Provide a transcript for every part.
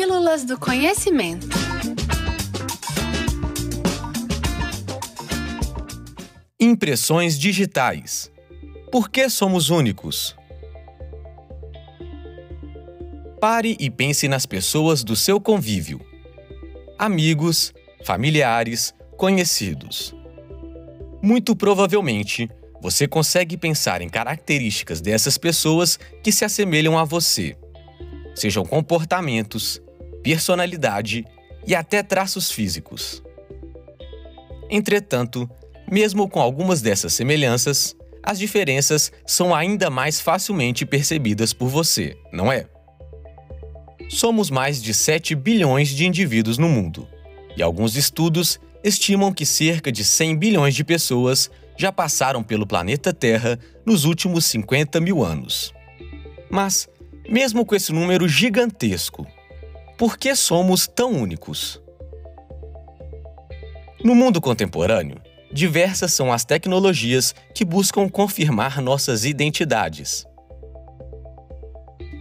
Pílulas do Conhecimento. Impressões digitais. Por que somos únicos? Pare e pense nas pessoas do seu convívio. Amigos, familiares, conhecidos. Muito provavelmente, você consegue pensar em características dessas pessoas que se assemelham a você, sejam comportamentos, personalidade e até traços físicos. Entretanto, mesmo com algumas dessas semelhanças, as diferenças são ainda mais facilmente percebidas por você, não é? Somos mais de 7 bilhões de indivíduos no mundo, e alguns estudos estimam que cerca de 100 bilhões de pessoas já passaram pelo planeta Terra nos últimos 50 mil anos. Mas, mesmo com esse número gigantesco, por que somos tão únicos? No mundo contemporâneo, diversas são as tecnologias que buscam confirmar nossas identidades.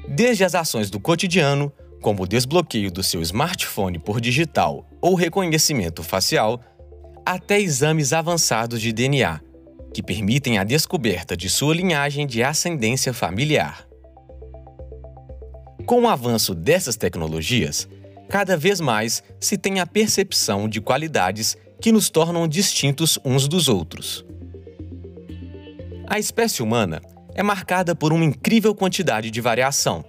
Desde as ações do cotidiano, como o desbloqueio do seu smartphone por digital ou reconhecimento facial, até exames avançados de DNA, que permitem a descoberta de sua linhagem de ascendência familiar. Com o avanço dessas tecnologias, cada vez mais se tem a percepção de qualidades que nos tornam distintos uns dos outros. A espécie humana é marcada por uma incrível quantidade de variação.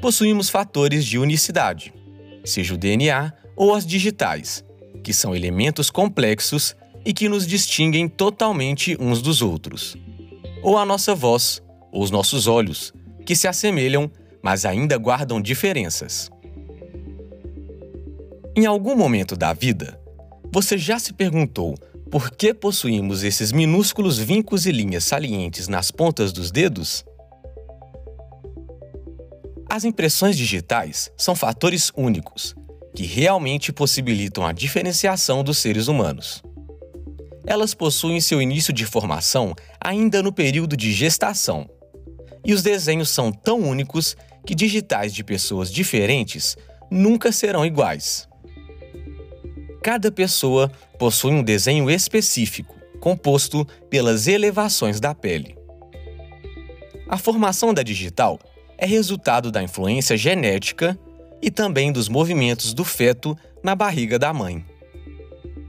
Possuímos fatores de unicidade, seja o DNA ou as digitais, que são elementos complexos e que nos distinguem totalmente uns dos outros. Ou a nossa voz, ou os nossos olhos, que se assemelham, mas ainda guardam diferenças. Em algum momento da vida, você já se perguntou por que possuímos esses minúsculos vincos e linhas salientes nas pontas dos dedos? As impressões digitais são fatores únicos que realmente possibilitam a diferenciação dos seres humanos. Elas possuem seu início de formação ainda no período de gestação. E os desenhos são tão únicos que digitais de pessoas diferentes nunca serão iguais. Cada pessoa possui um desenho específico, composto pelas elevações da pele. A formação da digital é resultado da influência genética e também dos movimentos do feto na barriga da mãe.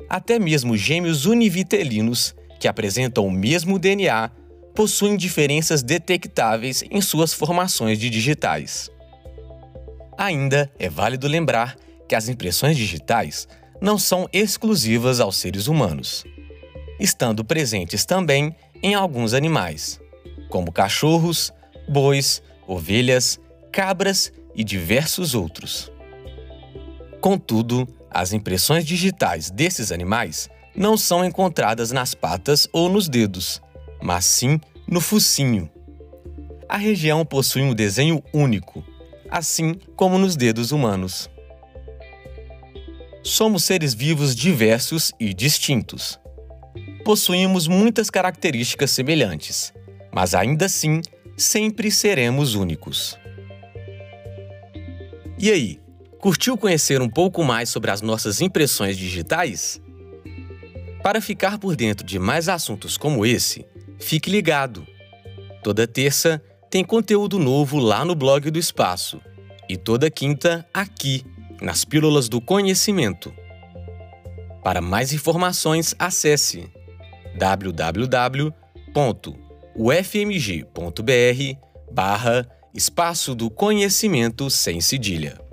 Até mesmo gêmeos univitelinos, que apresentam o mesmo DNA, possuem diferenças detectáveis em suas formações de digitais. Ainda é válido lembrar que as impressões digitais não são exclusivas aos seres humanos, estando presentes também em alguns animais, como cachorros, bois, ovelhas, cabras e diversos outros. Contudo, as impressões digitais desses animais não são encontradas nas patas ou nos dedos, mas sim no focinho. A região possui um desenho único, assim como nos dedos humanos. Somos seres vivos diversos e distintos. Possuímos muitas características semelhantes, mas ainda assim sempre seremos únicos. E aí, curtiu conhecer um pouco mais sobre as nossas impressões digitais? Para ficar por dentro de mais assuntos como esse, fique ligado. Toda terça tem conteúdo novo lá no blog do Espaço e toda quinta aqui nas Pílulas do Conhecimento. Para mais informações, acesse www.ufmg.br barra Espaço do Conhecimento sem cedilha.